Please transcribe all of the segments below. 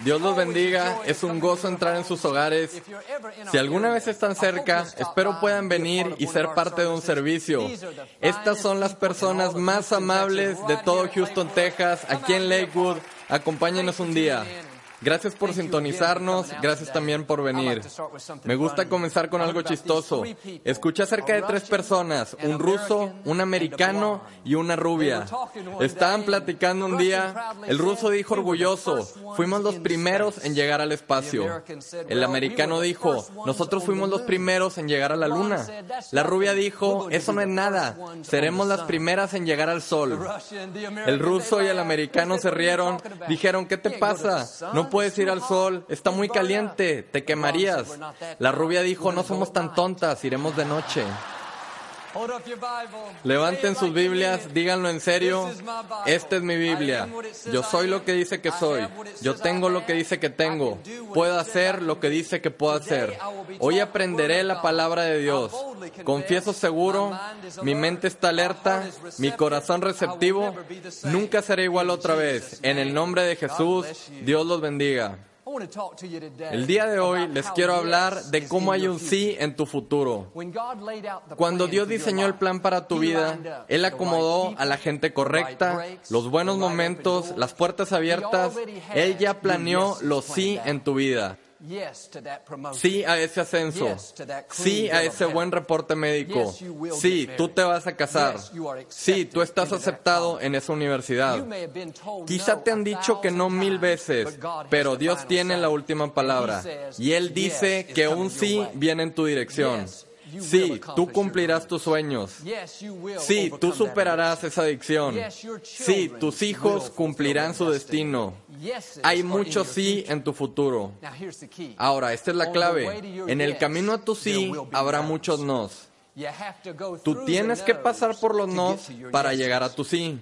Dios los bendiga, es un gozo entrar en sus hogares. Si alguna vez están cerca, espero puedan venir y ser parte de un servicio. Estas son las personas más amables de todo Houston, Texas, aquí en Lakewood. Acompáñenos un día. Gracias por sintonizarnos, gracias también por venir. Me gusta comenzar con algo chistoso. Escuché acerca de tres personas, un ruso, un americano y una rubia. Estaban platicando un día, el ruso dijo orgulloso, fuimos los primeros en llegar al espacio. El americano dijo, nosotros fuimos los primeros en llegar a la luna. La rubia dijo, eso no es nada, seremos las primeras en llegar al sol. El ruso y el americano se rieron, dijeron, ¿qué te pasa? No puedes ir al sol, está muy caliente, te quemarías. La rubia dijo, no somos tan tontas, iremos de noche. Levanten sus Biblias, díganlo en serio. Esta es mi Biblia. Yo soy lo que dice que soy. Yo tengo lo que dice que tengo. Puedo hacer lo que dice que puedo hacer. Hoy aprenderé la palabra de Dios. Confieso seguro, mi mente está alerta, mi corazón receptivo. Nunca seré igual otra vez. En el nombre de Jesús, Dios los bendiga. El día de hoy les quiero hablar de cómo hay un sí en tu futuro. Cuando Dios diseñó el plan para tu vida, Él acomodó a la gente correcta, los buenos momentos, las puertas abiertas. Él ya planeó los sí en tu vida. Sí a ese ascenso. Sí a ese buen reporte médico. Sí, tú te vas a casar. Sí, tú estás aceptado en esa universidad. Quizá te han dicho que no mil veces, pero Dios tiene la última palabra. Y Él dice que un sí viene en tu dirección. Sí, tú cumplirás tus sueños. Sí, tú superarás esa adicción. Sí, tus hijos cumplirán su destino. Hay mucho sí en tu futuro. Ahora, esta es la clave. En el camino a tu sí habrá muchos nos. Tú tienes que pasar por los nos para llegar a tu sí.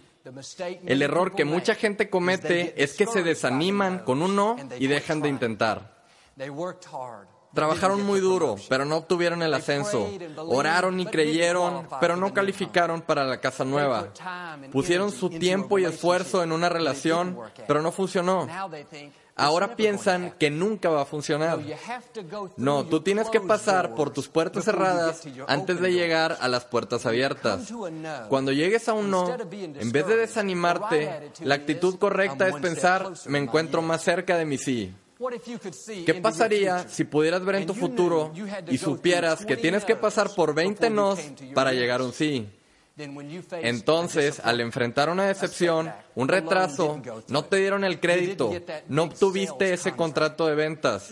El error que mucha gente comete es que se desaniman con un no y dejan de intentar. Trabajaron muy duro, pero no obtuvieron el ascenso. Oraron y creyeron, pero no calificaron para la casa nueva. Pusieron su tiempo y esfuerzo en una relación, pero no funcionó. Ahora piensan que nunca va a funcionar. No, tú tienes que pasar por tus puertas cerradas antes de llegar a las puertas abiertas. Cuando llegues a un no, en vez de desanimarte, la actitud correcta es pensar, me encuentro más cerca de mi sí. ¿Qué pasaría si pudieras ver en tu futuro y supieras que tienes que pasar por 20 nos para llegar a un sí? Entonces, al enfrentar una decepción, un retraso, no te dieron el crédito, no obtuviste ese contrato de ventas.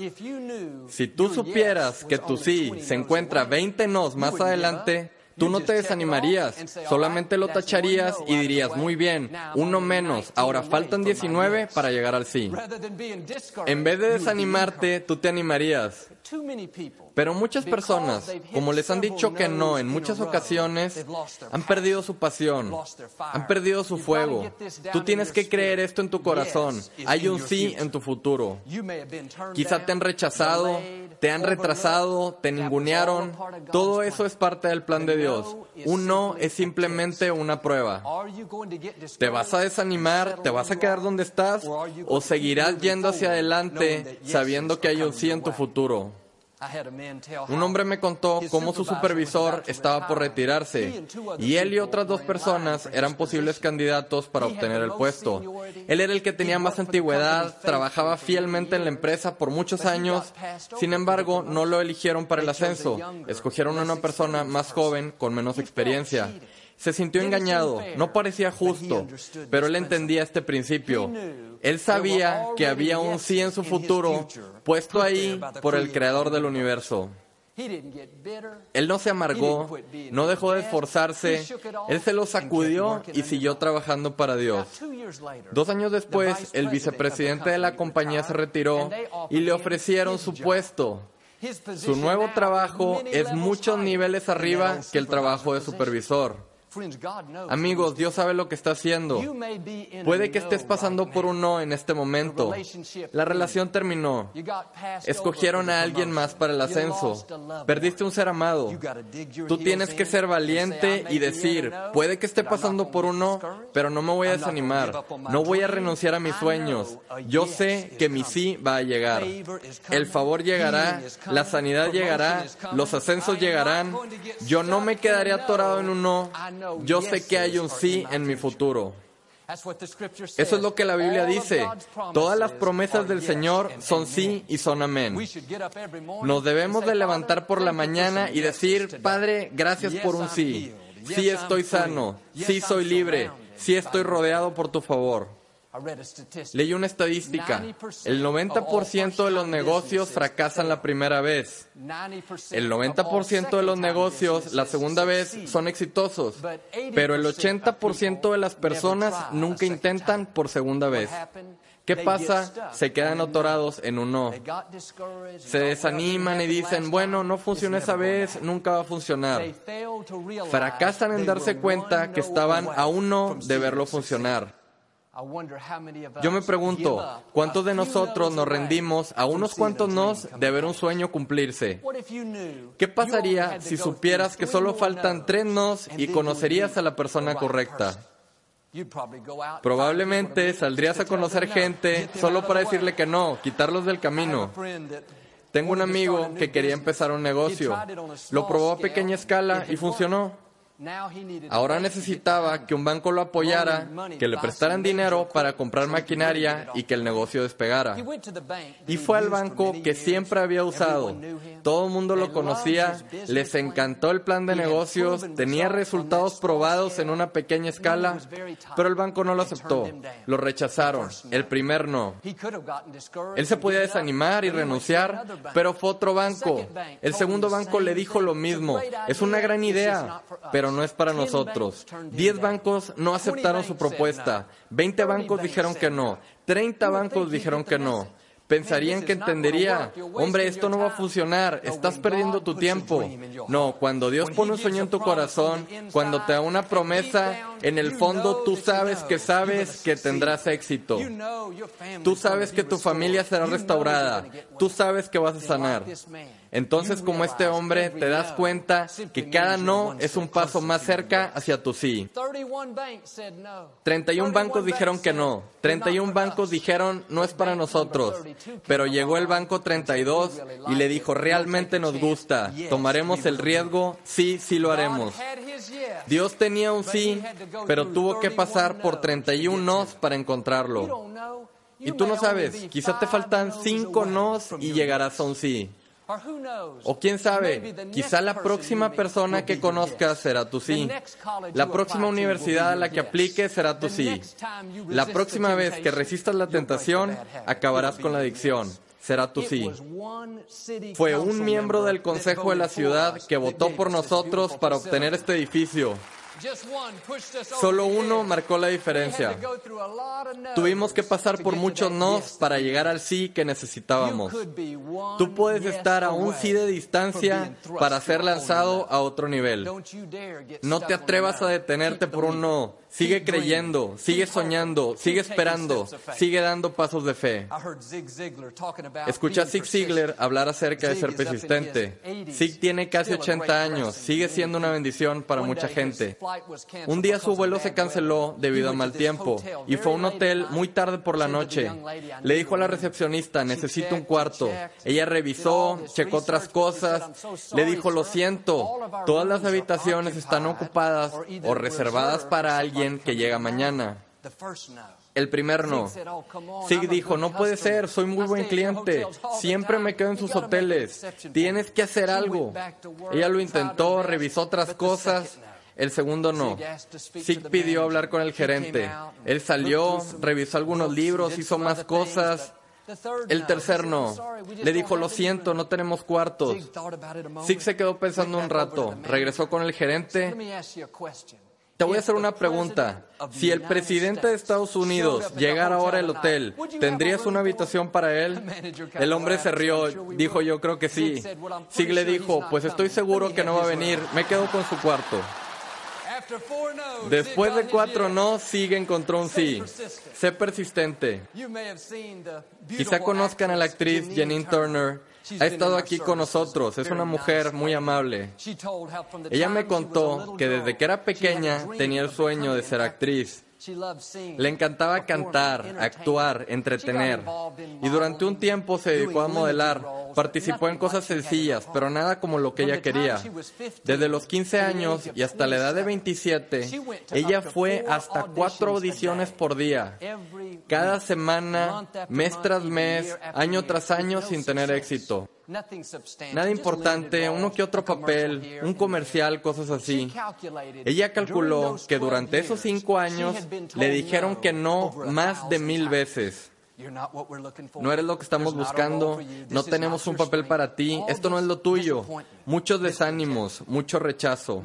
Si tú supieras que tu sí se encuentra 20 nos más adelante, Tú no te desanimarías, solamente lo tacharías y dirías, muy bien, uno menos, ahora faltan 19 para llegar al sí. En vez de desanimarte, tú te animarías. Pero muchas personas, como les han dicho que no en muchas ocasiones, han perdido su pasión, han perdido su fuego. Tú tienes que creer esto en tu corazón. Hay un sí en tu futuro. Quizá te han rechazado, te han retrasado, te ningunearon. Todo eso es parte del plan de Dios. Un no es simplemente una prueba. ¿Te vas a desanimar? ¿Te vas a quedar donde estás? ¿O seguirás yendo hacia adelante sabiendo que hay un sí en tu futuro? Un hombre me contó cómo su supervisor estaba por retirarse y él y otras dos personas eran posibles candidatos para obtener el puesto. Él era el que tenía más antigüedad, trabajaba fielmente en la empresa por muchos años, sin embargo no lo eligieron para el ascenso, escogieron a una persona más joven con menos experiencia. Se sintió engañado, no parecía justo, pero él entendía este principio. Él sabía que había un sí en su futuro puesto ahí por el creador del universo. Él no se amargó, no dejó de esforzarse, él se lo sacudió y siguió trabajando para Dios. Dos años después, el vicepresidente de la compañía se retiró y le ofrecieron su puesto. Su nuevo trabajo es muchos niveles arriba que el trabajo de supervisor. Amigos, Dios sabe lo que está haciendo. Puede que estés pasando por un no en este momento. La relación terminó. Escogieron a alguien más para el ascenso. Perdiste un ser amado. Tú tienes que ser valiente y decir, puede que esté pasando por un no, pero no me voy a desanimar. No voy a renunciar a mis sueños. Yo sé que mi sí va a llegar. El favor llegará, la sanidad llegará, los ascensos llegarán. Yo no me quedaré atorado en un no yo sé que hay un sí en mi futuro. Eso es lo que la Biblia dice. Todas las promesas del Señor son sí y son amén. Nos debemos de levantar por la mañana y decir, Padre, gracias por un sí. Sí estoy sano, sí soy libre, sí estoy rodeado por tu favor. Leí una estadística. El 90% de los negocios fracasan la primera vez. El 90% de los negocios la segunda vez son exitosos. Pero el 80% de las personas nunca intentan por segunda vez. ¿Qué pasa? Se quedan atorados en un no. Se desaniman y dicen, bueno, no funcionó esa vez, nunca va a funcionar. Fracasan en darse cuenta que estaban a uno de verlo funcionar. Yo me pregunto, ¿cuántos de nosotros nos rendimos a unos cuantos nos de ver un sueño cumplirse? ¿Qué pasaría si supieras que solo faltan tres nos y conocerías a la persona correcta? Probablemente saldrías a conocer gente solo para decirle que no, quitarlos del camino. Tengo un amigo que quería empezar un negocio. Lo probó a pequeña escala y funcionó. Ahora necesitaba que un banco lo apoyara, que le prestaran dinero para comprar maquinaria y que el negocio despegara. Y fue al banco que siempre había usado. Todo el mundo lo conocía, les encantó el plan de negocios, tenía resultados probados en una pequeña escala, pero el banco no lo aceptó. Lo rechazaron. El primer no. Él se podía desanimar y renunciar, pero fue otro banco. El segundo banco le dijo lo mismo. Es una gran idea, pero pero no es para nosotros. Diez bancos no aceptaron su propuesta, veinte bancos dijeron que no, treinta bancos dijeron que no. Pensarían que entendería, hombre, esto no va a funcionar, estás perdiendo tu tiempo. No, cuando Dios pone un sueño en tu corazón, cuando te da una promesa, en el fondo tú sabes que sabes que tendrás éxito. Tú sabes que tu familia será restaurada. Tú sabes que vas a sanar. Entonces, como este hombre, te das cuenta que cada no es un paso más cerca hacia tu sí. 31 bancos dijeron que no. 31 bancos dijeron no es para nosotros. Pero llegó el banco 32 y le dijo, realmente nos gusta, tomaremos el riesgo, sí, sí lo haremos. Dios tenía un sí, pero tuvo que pasar por 31 nos para encontrarlo. Y tú no sabes, quizá te faltan 5 nos y llegarás a un sí. O quién sabe, quizá la próxima persona que conozcas será tu sí. La próxima universidad a la que apliques será tu sí. La próxima vez que resistas la tentación, acabarás con la adicción. Será tu sí. Fue un miembro del Consejo de la ciudad que votó por nosotros para obtener este edificio. Solo uno marcó la diferencia. Tuvimos que pasar por muchos nos para llegar al sí que necesitábamos. Tú puedes estar a un sí de distancia para ser lanzado a otro nivel. No te atrevas a detenerte por un no. Sigue creyendo, sigue soñando, sigue esperando, sigue dando pasos de fe. Escucha a Zig Ziglar hablar acerca de ser persistente. Zig tiene casi 80 años, sigue siendo una bendición para mucha gente. Un día su vuelo se canceló debido a mal tiempo y fue a un hotel muy tarde por la noche. Le dijo a la recepcionista, necesito un cuarto. Ella revisó, checó otras cosas, le dijo, lo siento, todas las habitaciones están ocupadas o reservadas para alguien que llega mañana. El primer no. Sig dijo, no puede ser, soy muy buen cliente, siempre me quedo en sus hoteles, tienes que hacer algo. Ella lo intentó, revisó otras cosas, El segundo no. Sig pidió hablar con el gerente. Él salió, revisó algunos libros, hizo más cosas. El tercer no. Le dijo, lo siento, no tenemos cuartos. Sig se quedó pensando un rato. Regresó con el gerente. Te voy a hacer una pregunta. Si el presidente de Estados Unidos llegara ahora al hotel, ¿tendrías una habitación para él? El hombre se rió, dijo yo creo que sí. Sig le dijo, pues estoy seguro que no va a venir, me quedo con su cuarto. Después de cuatro no, sigue encontró un sí. Sé persistente. Quizá conozcan a la actriz Janine Turner. Ha estado aquí con nosotros. Es una mujer muy amable. Ella me contó que desde que era pequeña tenía el sueño de ser actriz. Le encantaba cantar, actuar, entretener. Y durante un tiempo se dedicó a modelar. Participó en cosas sencillas, pero nada como lo que ella quería. Desde los 15 años y hasta la edad de 27, ella fue hasta cuatro audiciones por día. Cada semana, mes tras mes, año tras año sin tener éxito. Nada importante, uno que otro papel, un comercial, cosas así. Ella calculó que durante esos cinco años le dijeron que no más de mil veces. No eres lo que estamos buscando, no tenemos un papel para ti, esto no es lo tuyo. Muchos desánimos, mucho rechazo.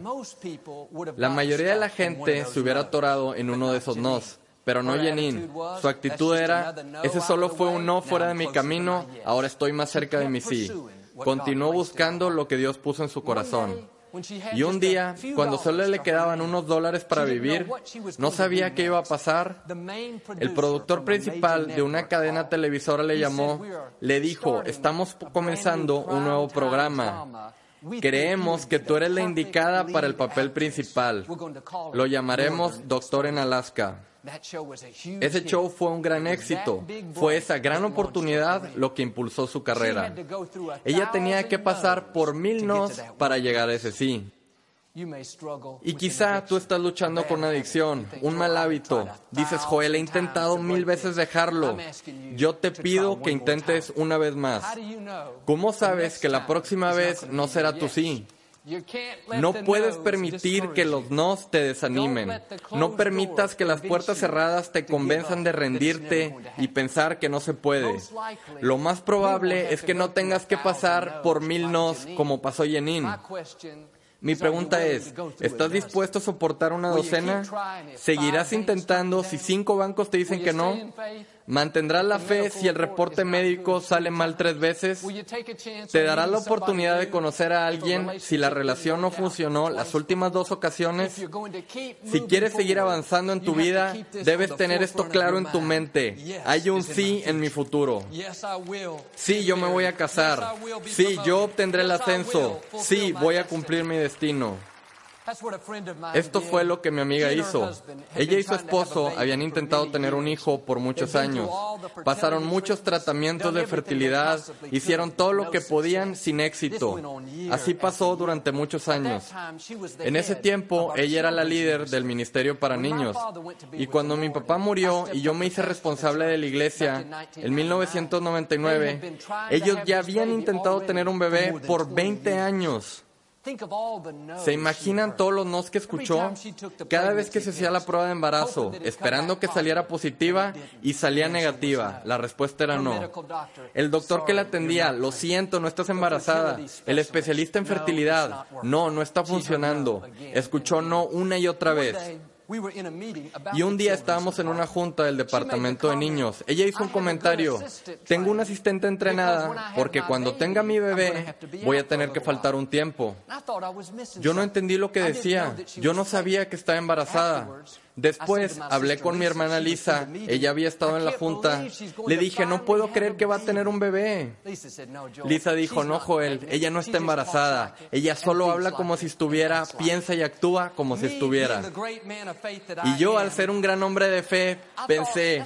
La mayoría de la gente se hubiera atorado en uno de esos nos. Pero no Jenin. Su actitud era, ese solo fue un no fuera de mi camino, ahora estoy más cerca de mi sí. Continuó buscando lo que Dios puso en su corazón. Y un día, cuando solo le quedaban unos dólares para vivir, no sabía qué iba a pasar. El productor principal de una cadena televisora le llamó, le dijo, estamos comenzando un nuevo programa. Creemos que tú eres la indicada para el papel principal. Lo llamaremos Doctor en Alaska. Ese show fue un gran éxito. Fue esa gran oportunidad lo que impulsó su carrera. Ella tenía que pasar por mil nos para llegar a ese sí. Y quizá tú estás luchando con una adicción, un mal hábito. Dices, Joel, he intentado mil veces dejarlo. Yo te pido que intentes una vez más. ¿Cómo sabes que la próxima vez no será tu sí? No puedes permitir que los nos te desanimen. No permitas que las puertas cerradas te convenzan de rendirte y pensar que no se puede. Lo más probable es que no tengas que pasar por mil nos como pasó Yenin. Mi pregunta es, ¿estás dispuesto a soportar una docena? ¿Seguirás intentando si cinco bancos te dicen que no? ¿Mantendrás la fe si el reporte médico sale mal tres veces? ¿Te darás la oportunidad de conocer a alguien si la relación no funcionó las últimas dos ocasiones? Si quieres seguir avanzando en tu vida, debes tener esto claro en tu mente. Hay un sí en mi futuro. Sí, yo me voy a casar. Sí, yo obtendré el ascenso. Sí, voy a cumplir mi destino. Esto fue lo que mi amiga hizo. Ella y su esposo habían intentado tener un hijo por muchos años. Pasaron muchos tratamientos de fertilidad, hicieron todo lo que podían sin éxito. Así pasó durante muchos años. En ese tiempo, ella era la líder del ministerio para niños. Y cuando mi papá murió y yo me hice responsable de la iglesia en 1999, ellos ya habían intentado tener un bebé por 20 años. ¿Se imaginan todos los nos que escuchó? Cada vez que se hacía la prueba de embarazo, esperando que saliera positiva y salía negativa. La respuesta era no. El doctor que la atendía, lo siento, no estás embarazada. El especialista en fertilidad, no, no está funcionando. Escuchó no una y otra vez. Y un día estábamos en una junta del departamento de niños. Ella hizo un comentario. Tengo una asistente entrenada porque cuando tenga mi bebé voy a tener que faltar un tiempo. Yo no entendí lo que decía. Yo no sabía que estaba embarazada. Después hablé con mi hermana Lisa, ella había estado en la junta. Le dije, no puedo creer que va a tener un bebé. Lisa dijo, no, Joel, ella no está embarazada. Ella solo habla como si estuviera, piensa y actúa como si estuviera. Y yo, al ser un gran hombre de fe, pensé,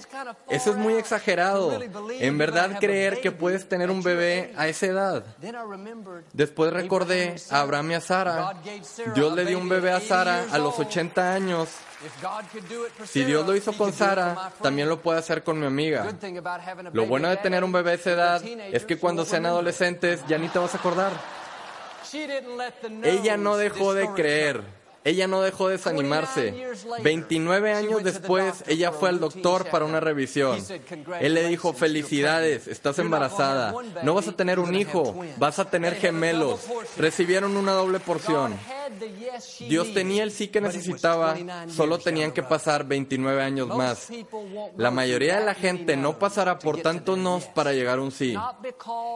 eso es muy exagerado. En verdad creer que puedes tener un bebé a esa edad. Después recordé a Abraham y a Sara. Dios le dio un bebé a Sara a los 80 años. Si Dios lo hizo con Sara, también lo puede hacer con mi amiga. Lo bueno de tener un bebé a esa edad es que cuando sean adolescentes ya ni te vas a acordar. Ella no dejó de creer. Ella no dejó de desanimarse. 29 años después, ella fue al doctor para una revisión. Él le dijo, felicidades, estás embarazada. No vas a tener un hijo, vas a tener gemelos. Recibieron una doble porción. Dios tenía el sí que necesitaba, solo tenían que pasar 29 años más. La mayoría de la gente no pasará por tantos nos para llegar a un sí.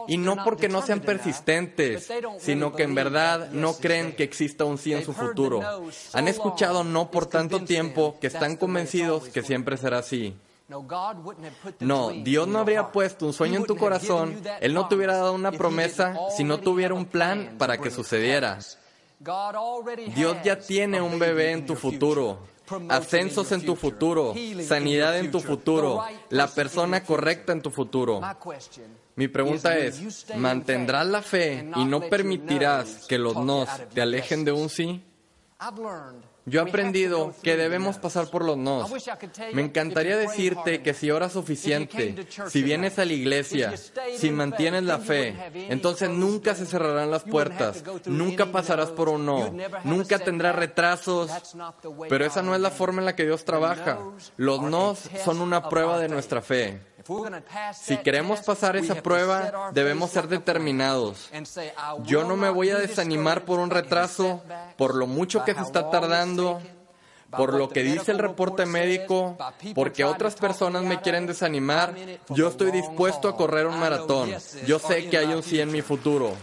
Y no porque no sean persistentes, sino que en verdad no creen que exista un sí en su futuro. Han escuchado no por tanto tiempo que están convencidos que siempre será así. No, Dios no habría puesto un sueño en tu corazón, Él no te hubiera dado una promesa si no tuviera un plan para que sucediera. Dios ya tiene un bebé en tu futuro, ascensos en tu futuro, sanidad en tu futuro, la persona correcta en tu futuro. Mi pregunta es, ¿mantendrás la fe y no permitirás que los nos te alejen de un sí? Yo he aprendido que debemos pasar por los nos. Me encantaría decirte que si oras suficiente, si vienes a la iglesia, si mantienes la fe, entonces nunca se cerrarán las puertas, nunca pasarás por un no, nunca tendrás retrasos. Pero esa no es la forma en la que Dios trabaja. Los nos son una prueba de nuestra fe. Si queremos pasar esa prueba, debemos ser determinados. Yo no me voy a desanimar por un retraso, por lo mucho que se está tardando, por lo que dice el reporte médico, porque otras personas me quieren desanimar. Yo estoy dispuesto a correr un maratón. Yo sé que hay un sí en mi futuro.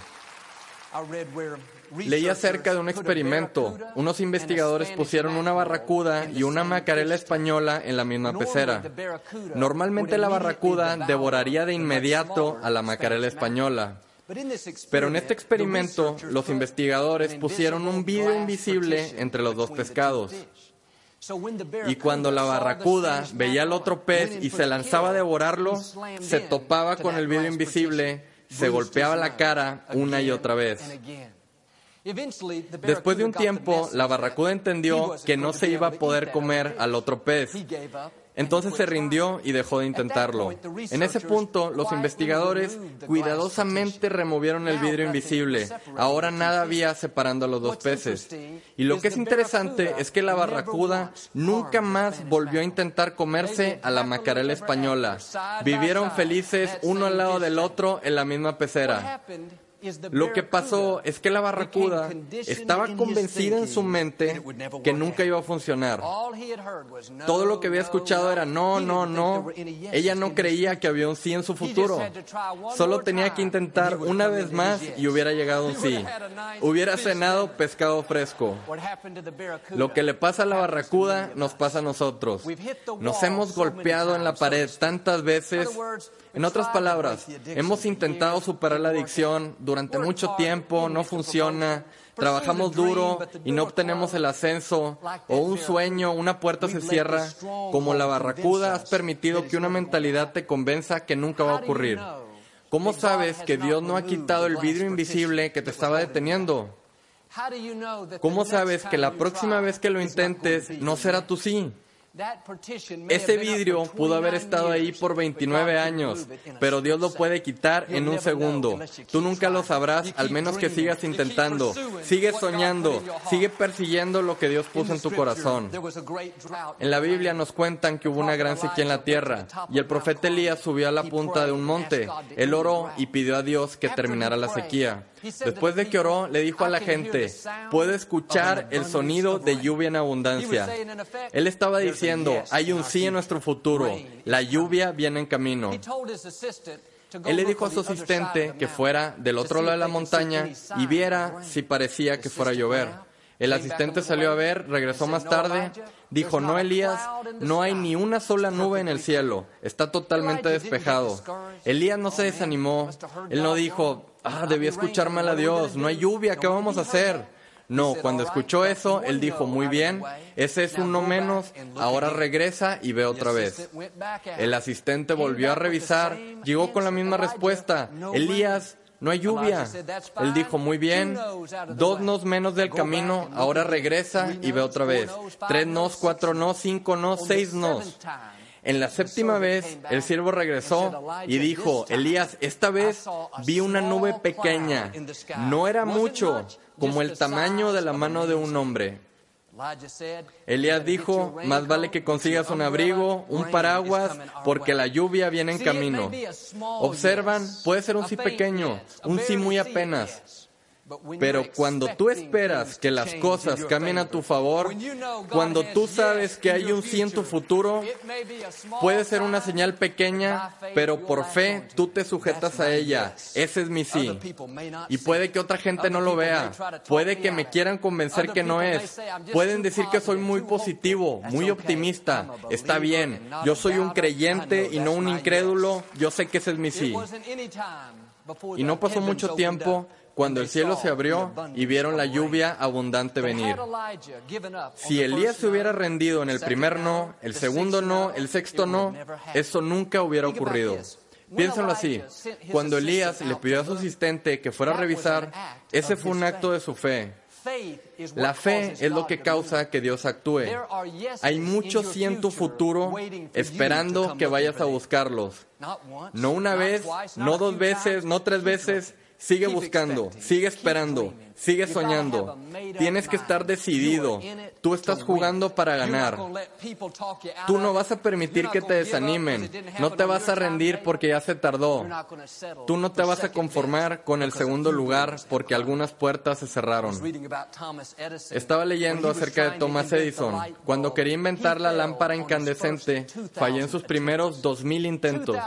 Leí acerca de un experimento. Unos investigadores pusieron una barracuda y una macarela española en la misma pecera. Normalmente la barracuda devoraría de inmediato a la macarela española. Pero en este experimento, los investigadores pusieron un vidrio invisible entre los dos pescados. Y cuando la barracuda veía al otro pez y se lanzaba a devorarlo, se topaba con el vidrio invisible, se golpeaba la cara una y otra vez. Después de un tiempo, la barracuda entendió que no se iba a poder comer al otro pez. Entonces se rindió y dejó de intentarlo. En ese punto, los investigadores cuidadosamente removieron el vidrio invisible. Ahora nada había separando a los dos peces. Y lo que es interesante es que la barracuda nunca más volvió a intentar comerse a la macarela española. Vivieron felices uno al lado del otro en la misma pecera. Lo que pasó es que la barracuda estaba convencida en su mente que nunca iba a funcionar. Todo lo que había escuchado era no, no, no. Ella no creía que había un sí en su futuro. Solo tenía que intentar una vez más y hubiera llegado un sí. Hubiera cenado pescado fresco. Lo que le pasa a la barracuda nos pasa a nosotros. Nos hemos golpeado en la pared tantas veces en otras palabras, hemos intentado superar la adicción durante mucho tiempo, no funciona, trabajamos duro y no obtenemos el ascenso, o un sueño, una puerta se cierra, como la barracuda has permitido que una mentalidad te convenza que nunca va a ocurrir. ¿Cómo sabes que Dios no ha quitado el vidrio invisible que te estaba deteniendo? ¿Cómo sabes que la próxima vez que lo intentes no será tu sí? Ese vidrio pudo haber estado ahí por 29 años, pero Dios lo puede quitar en un segundo. Tú nunca lo sabrás, al menos que sigas intentando. Sigue soñando, sigue persiguiendo lo que Dios puso en tu corazón. En la Biblia nos cuentan que hubo una gran sequía en la tierra y el profeta Elías subió a la punta de un monte. Él oró y pidió a Dios que terminara la sequía. Después de que oró, le dijo a la gente, puedo escuchar el sonido de lluvia en abundancia. Él estaba diciendo, hay un sí en nuestro futuro, la lluvia viene en camino. Él le dijo a su asistente que fuera del otro lado de la montaña y viera si parecía que fuera a llover. El asistente salió a ver, regresó más tarde, dijo, no Elías, no hay ni una sola nube en el cielo, está totalmente despejado. Elías no se desanimó, él no dijo, ah, debí escuchar mal a Dios, no hay lluvia, ¿qué vamos a hacer? No, cuando escuchó eso, él dijo, muy bien, ese es uno menos, ahora regresa y ve otra vez. El asistente volvió a revisar, llegó con la misma respuesta, Elías, no hay lluvia. Él dijo, muy bien, dos nos menos del camino, ahora regresa y ve otra vez. Tres nos, cuatro nos, cinco nos, seis nos. En la séptima vez, el siervo regresó y dijo, Elías, esta vez vi una nube pequeña. No era mucho, como el tamaño de la mano de un hombre. Elías dijo, más vale que consigas un abrigo, un paraguas, porque la lluvia viene en camino. Observan, puede ser un sí pequeño, un sí muy apenas. Pero cuando tú esperas que las cosas cambien a tu favor, cuando tú sabes que hay un sí en tu futuro, puede ser una señal pequeña, pero por fe tú te sujetas a ella. Ese es mi sí. Y puede que otra gente no lo vea. Puede que me quieran convencer que no es. Pueden decir que soy muy positivo, muy optimista. Está bien. Yo soy un creyente y no un incrédulo. Yo sé que ese es mi sí. Y no pasó mucho tiempo cuando el cielo se abrió y vieron la lluvia abundante venir. Si Elías se hubiera rendido en el primer no, el segundo no, el sexto no, eso nunca hubiera ocurrido. Piénsalo así. Cuando Elías le pidió a su asistente que fuera a revisar, ese fue un acto de su fe. La fe es lo que causa que Dios actúe. Hay muchos sí en tu futuro esperando que vayas a buscarlos. No una vez, no dos veces, no tres veces, Sigue buscando, sigue esperando, sigue soñando. Tienes que estar decidido. Tú estás jugando para ganar. Tú no vas a permitir que te desanimen. No te vas a rendir porque ya se tardó. Tú no te vas a conformar con el segundo lugar porque algunas puertas se cerraron. Estaba leyendo acerca de Thomas Edison. Cuando quería inventar la lámpara incandescente, falló en sus primeros dos mil intentos.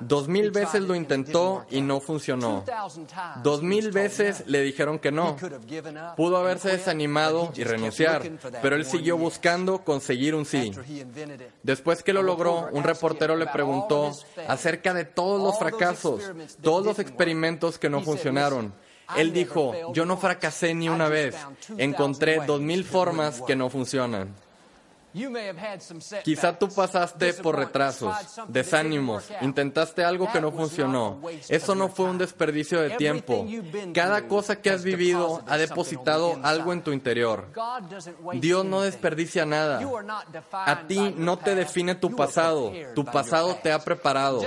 Dos mil veces lo intentó y no funcionó. Dos mil veces le dijeron que no. Pudo haberse desanimado y renunciar, pero él siguió buscando conseguir un sí. Después que lo logró, un reportero le preguntó acerca de todos los fracasos, todos los experimentos que no funcionaron. Él dijo, yo no fracasé ni una vez, encontré dos mil formas que no funcionan. Quizá tú pasaste por retrasos, desánimos, intentaste algo que no funcionó. Eso no fue un desperdicio de tiempo. Cada cosa que has vivido ha depositado algo en tu interior. Dios no desperdicia nada. A ti no te define tu pasado. Tu pasado te ha preparado.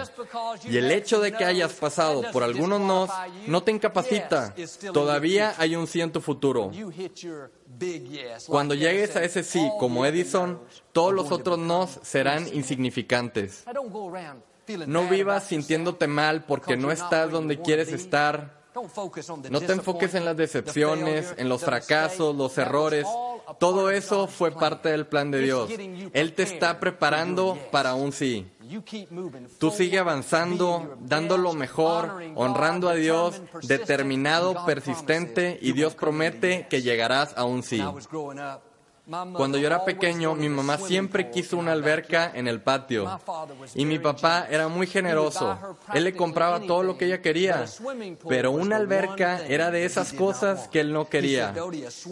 Y el hecho de que hayas pasado por algunos no no te incapacita. Todavía hay un sí en tu futuro. Cuando llegues a ese sí, como Edison, todos los otros no serán insignificantes. No vivas sintiéndote mal porque no estás donde quieres estar. No te enfoques en las decepciones, en los fracasos, los errores. Todo eso fue parte del plan de Dios. Él te está preparando para un sí. Tú sigue avanzando, dando lo mejor, honrando a Dios, determinado, persistente, y Dios promete que llegarás a un sí. Cuando yo era pequeño, mi mamá siempre quiso una alberca en el patio. Y mi papá era muy generoso. Él le compraba todo lo que ella quería. Pero una alberca era de esas cosas que él no quería.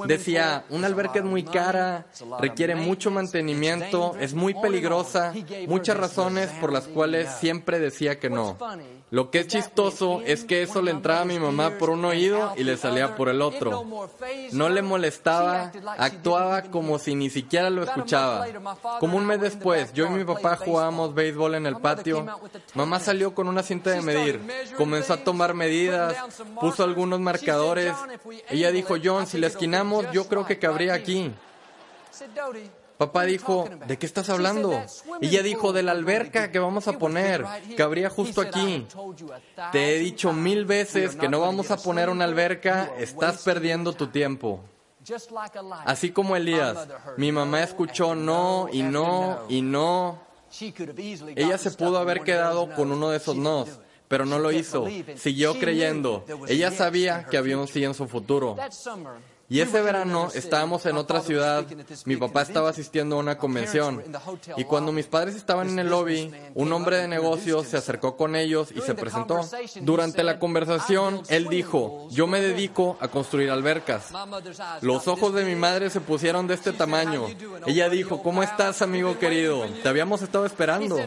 Decía, una alberca es muy cara, requiere mucho mantenimiento, es muy peligrosa, muchas razones por las cuales siempre decía que no. Lo que es chistoso es que eso le entraba a mi mamá por un oído y le salía por el otro. No le molestaba, actuaba como si ni siquiera lo escuchaba. Como un mes después, yo y mi papá jugábamos béisbol en el patio. Mamá salió con una cinta de medir, comenzó a tomar medidas, puso algunos marcadores. Ella dijo, John, si la esquinamos, yo creo que cabría aquí. Papá dijo, ¿de qué estás hablando? Ella dijo, de la alberca que vamos a poner, que habría justo aquí. Te he dicho mil veces que no vamos a poner una alberca, estás perdiendo tu tiempo. Así como Elías, mi mamá escuchó no y no y no. Ella se pudo haber quedado con uno de esos no, pero no lo hizo. Siguió creyendo. Ella sabía que había un sí en su futuro. Y ese verano estábamos en otra ciudad, mi papá estaba asistiendo a una convención y cuando mis padres estaban en el lobby, un hombre de negocios se acercó con ellos y se presentó. Durante la conversación, él dijo, yo me dedico a construir albercas. Los ojos de mi madre se pusieron de este tamaño. Ella dijo, ¿cómo estás, amigo querido? Te habíamos estado esperando.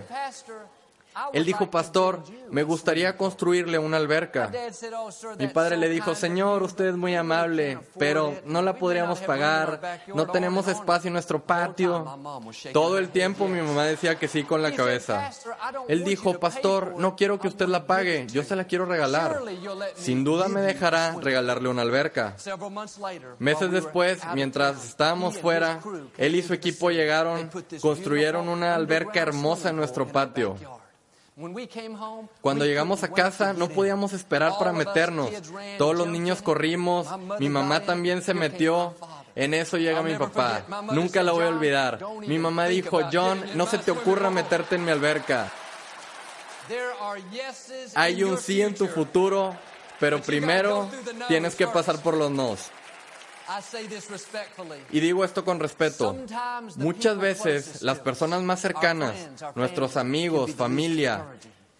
Él dijo, pastor, me gustaría construirle una alberca. Mi padre le dijo, Señor, usted es muy amable, pero no la podríamos pagar, no tenemos espacio en nuestro patio. Todo el tiempo mi mamá decía que sí con la cabeza. Él dijo, pastor, no quiero que usted la pague, yo se la quiero regalar. Sin duda me dejará regalarle una alberca. Meses después, mientras estábamos fuera, él y su equipo llegaron, construyeron una alberca hermosa en nuestro patio. Cuando llegamos a casa no podíamos esperar para meternos. Todos los niños corrimos, mi mamá también se metió. En eso llega mi papá. Nunca la voy a olvidar. Mi mamá dijo, John, no se te ocurra meterte en mi alberca. Hay un sí en tu futuro, pero primero tienes que pasar por los nos. Y digo esto con respeto. Muchas veces las personas más cercanas, nuestros amigos, familia,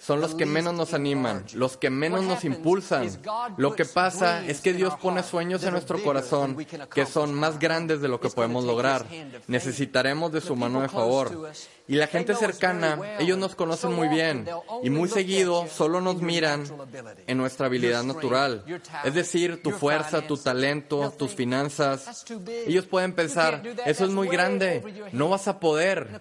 son los que menos nos animan, los que menos nos impulsan. Lo que pasa es que Dios pone sueños en nuestro corazón que son más grandes de lo que podemos lograr. Necesitaremos de su mano de favor. Y la gente cercana, ellos nos conocen muy bien. y muy seguido solo nos miran en nuestra habilidad natural, es decir, tu fuerza, tu talento, tus finanzas. Ellos pueden pensar, eso es muy grande, no vas a poder,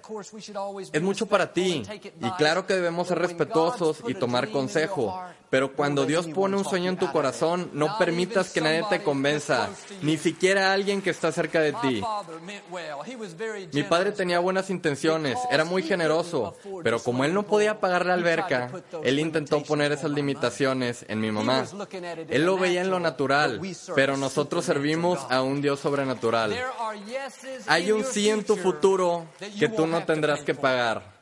es mucho para ti. Y claro que debemos ser respetuosos y tomar consejo, pero cuando Dios pone un sueño en tu corazón, no permitas que nadie te convenza, ni siquiera alguien que está cerca de ti. Mi padre tenía buenas intenciones, era muy generoso, pero como él no podía pagar la alberca, él intentó poner esas limitaciones en mi mamá. Él lo veía en lo natural, pero nosotros servimos a un Dios sobrenatural. Hay un sí en tu futuro que tú no tendrás que pagar.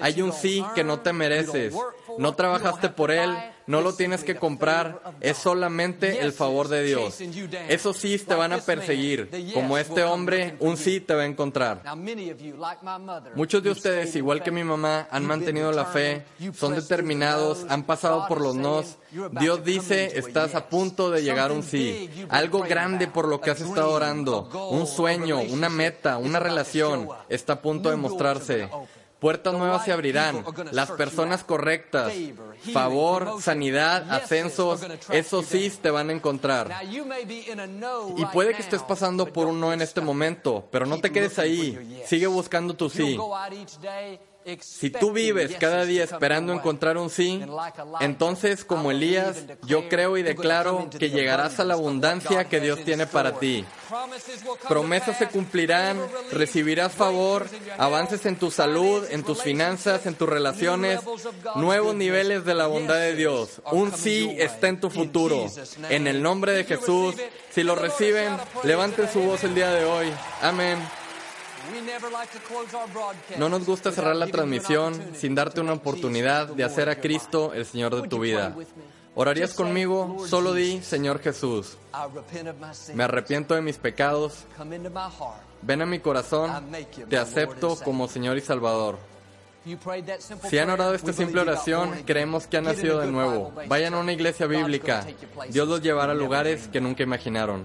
Hay un sí que no te mereces. No trabajaste por él, no lo tienes que comprar, es solamente el favor de Dios. Esos sí te van a perseguir. Como este hombre, un sí te va a encontrar. Muchos de ustedes, igual que mi mamá, han mantenido la fe, son determinados, han pasado por los nos. Dios dice, estás a punto de llegar a un sí. Algo grande por lo que has estado orando. Un sueño, una meta, una relación está a punto de mostrarse. Puertas nuevas se abrirán, las personas correctas, favor, sanidad, ascensos, esos sí te van a encontrar. Y puede que estés pasando por un no en este momento, pero no te quedes ahí, sigue buscando tu sí. Si tú vives cada día esperando encontrar un sí, entonces como Elías, yo creo y declaro que llegarás a la abundancia que Dios tiene para ti. Promesas se cumplirán, recibirás favor, avances en tu salud, en tus finanzas, en tus relaciones, nuevos niveles de la bondad de Dios. Un sí está en tu futuro. En el nombre de Jesús, si lo reciben, levanten su voz el día de hoy. Amén. No nos gusta cerrar la transmisión sin darte una oportunidad de hacer a Cristo el Señor de tu vida. ¿Orarías conmigo? Solo di, Señor Jesús, me arrepiento de mis pecados, ven a mi corazón, te acepto como Señor y Salvador. Si han orado esta simple oración, creemos que han nacido de nuevo. Vayan a una iglesia bíblica. Dios los llevará a lugares que nunca imaginaron.